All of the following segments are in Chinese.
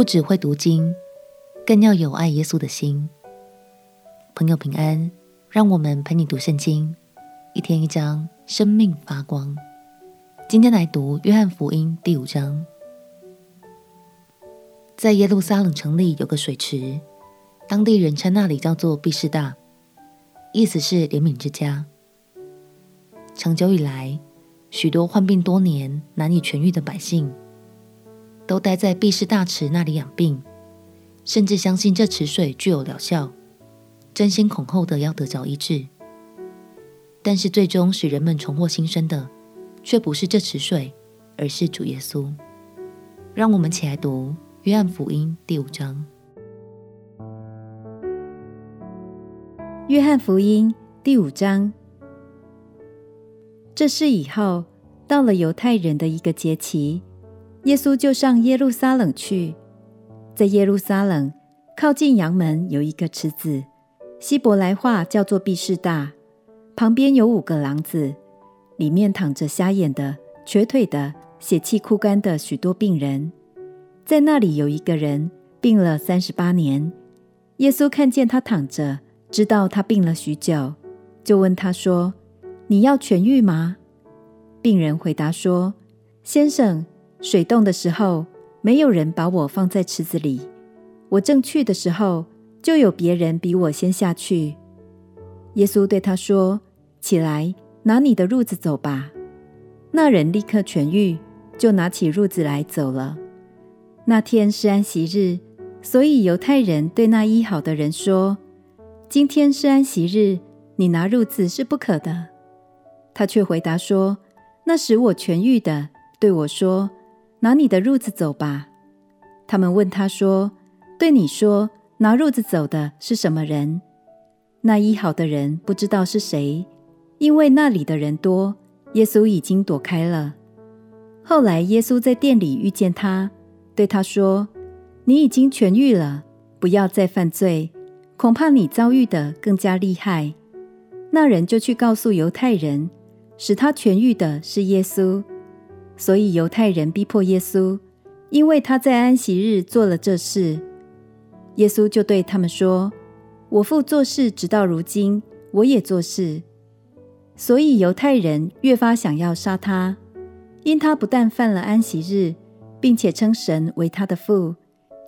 不只会读经，更要有爱耶稣的心。朋友平安，让我们陪你读圣经，一天一章，生命发光。今天来读约翰福音第五章。在耶路撒冷城里有个水池，当地人称那里叫做毕士大，意思是怜悯之家。长久以来，许多患病多年、难以痊愈的百姓，都待在毕士大池那里养病，甚至相信这池水具有疗效，争先恐后的要得着医治。但是，最终使人们重获新生的，却不是这池水，而是主耶稣。让我们起来读约翰福音第五章。约翰福音第五章。这事以后，到了犹太人的一个节期，耶稣就上耶路撒冷去。在耶路撒冷靠近羊门有一个池子，希伯来话叫做毕士大，旁边有五个廊子，里面躺着瞎眼的、瘸腿的、血气枯干的许多病人。在那里有一个人病了三十八年，耶稣看见他躺着，知道他病了许久，就问他说。你要痊愈吗？病人回答说：“先生，水动的时候，没有人把我放在池子里。我正去的时候，就有别人比我先下去。”耶稣对他说：“起来，拿你的褥子走吧。”那人立刻痊愈，就拿起褥子来走了。那天是安息日，所以犹太人对那医好的人说：“今天是安息日，你拿褥子是不可的。”他却回答说：“那使我痊愈的对我说，拿你的褥子走吧。”他们问他说：“对你说拿褥子走的是什么人？”那医好的人不知道是谁，因为那里的人多，耶稣已经躲开了。后来耶稣在店里遇见他，对他说：“你已经痊愈了，不要再犯罪，恐怕你遭遇的更加厉害。”那人就去告诉犹太人。使他痊愈的是耶稣，所以犹太人逼迫耶稣，因为他在安息日做了这事。耶稣就对他们说：“我父做事直到如今，我也做事。”所以犹太人越发想要杀他，因他不但犯了安息日，并且称神为他的父，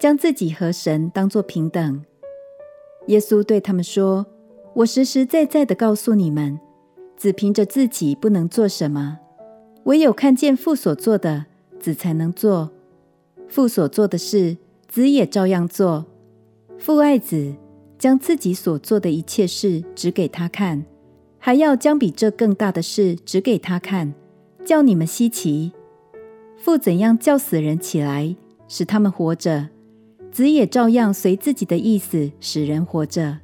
将自己和神当作平等。耶稣对他们说：“我实实在在的告诉你们。”只凭着自己不能做什么，唯有看见父所做的，子才能做。父所做的事，子也照样做。父爱子，将自己所做的一切事指给他看，还要将比这更大的事指给他看，叫你们稀奇。父怎样叫死人起来，使他们活着，子也照样随自己的意思使人活着。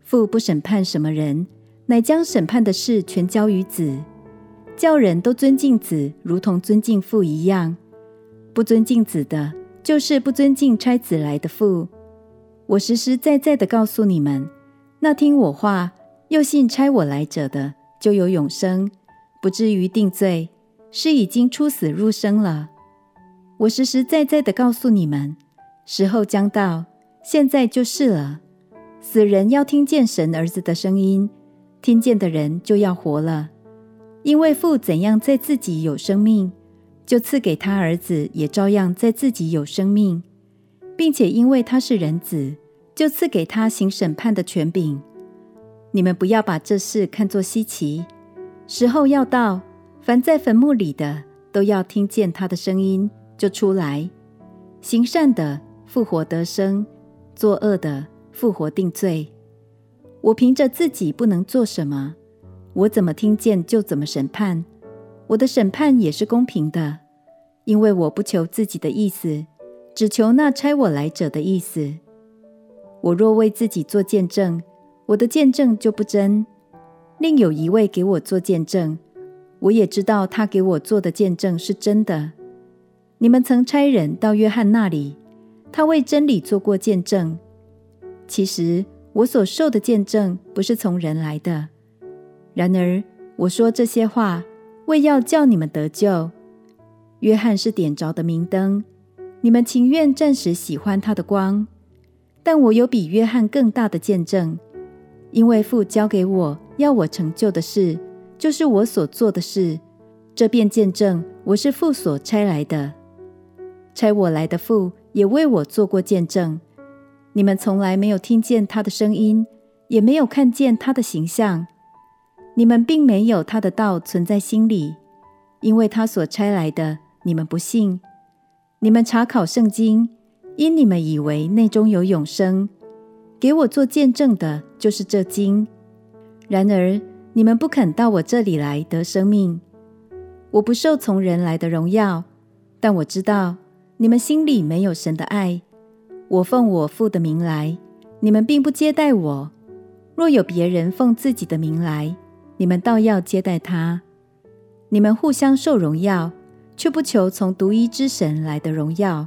父不审判什么人。乃将审判的事全交于子，叫人都尊敬子，如同尊敬父一样。不尊敬子的，就是不尊敬差子来的父。我实实在在的告诉你们，那听我话又信差我来者的，就有永生，不至于定罪，是已经出死入生了。我实实在在的告诉你们，时候将到，现在就是了。死人要听见神儿子的声音。听见的人就要活了，因为父怎样在自己有生命，就赐给他儿子也照样在自己有生命，并且因为他是人子，就赐给他行审判的权柄。你们不要把这事看作稀奇，时候要到，凡在坟墓里的都要听见他的声音，就出来。行善的复活得生，作恶的复活定罪。我凭着自己不能做什么，我怎么听见就怎么审判。我的审判也是公平的，因为我不求自己的意思，只求那差我来者的意思。我若为自己做见证，我的见证就不真。另有一位给我做见证，我也知道他给我做的见证是真的。你们曾差人到约翰那里，他为真理做过见证。其实。我所受的见证不是从人来的，然而我说这些话，为要叫你们得救。约翰是点着的明灯，你们情愿暂时喜欢他的光，但我有比约翰更大的见证，因为父交给我要我成就的事，就是我所做的事。这便见证我是父所差来的。差我来的父也为我做过见证。你们从来没有听见他的声音，也没有看见他的形象。你们并没有他的道存在心里，因为他所差来的，你们不信。你们查考圣经，因你们以为内中有永生。给我做见证的，就是这经。然而你们不肯到我这里来得生命。我不受从人来的荣耀，但我知道你们心里没有神的爱。我奉我父的名来，你们并不接待我；若有别人奉自己的名来，你们倒要接待他。你们互相受荣耀，却不求从独一之神来的荣耀，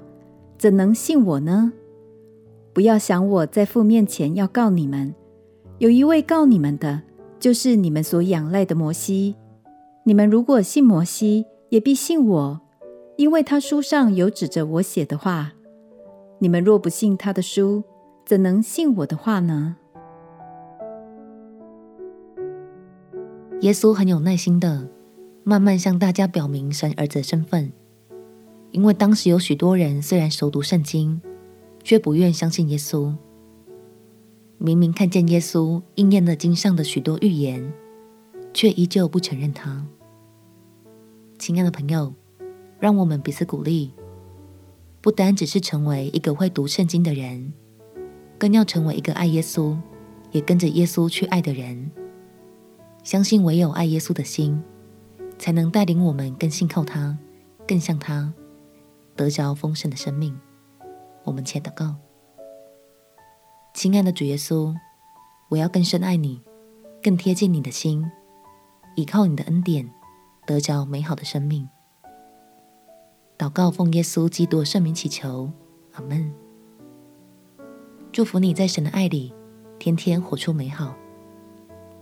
怎能信我呢？不要想我在父面前要告你们，有一位告你们的，就是你们所仰赖的摩西。你们如果信摩西，也必信我，因为他书上有指着我写的话。你们若不信他的书，怎能信我的话呢？耶稣很有耐心的，慢慢向大家表明神儿子的身份，因为当时有许多人虽然熟读圣经，却不愿相信耶稣。明明看见耶稣应验了经上的许多预言，却依旧不承认他。亲爱的朋友，让我们彼此鼓励，不单只是成为一个会读圣经的人，更要成为一个爱耶稣，也跟着耶稣去爱的人。相信唯有爱耶稣的心，才能带领我们更信靠他，更像他，得着丰盛的生命。我们且祷告：亲爱的主耶稣，我要更深爱你，更贴近你的心，依靠你的恩典。得着美好的生命。祷告奉耶稣基督圣名祈求，阿门。祝福你在神的爱里，天天活出美好。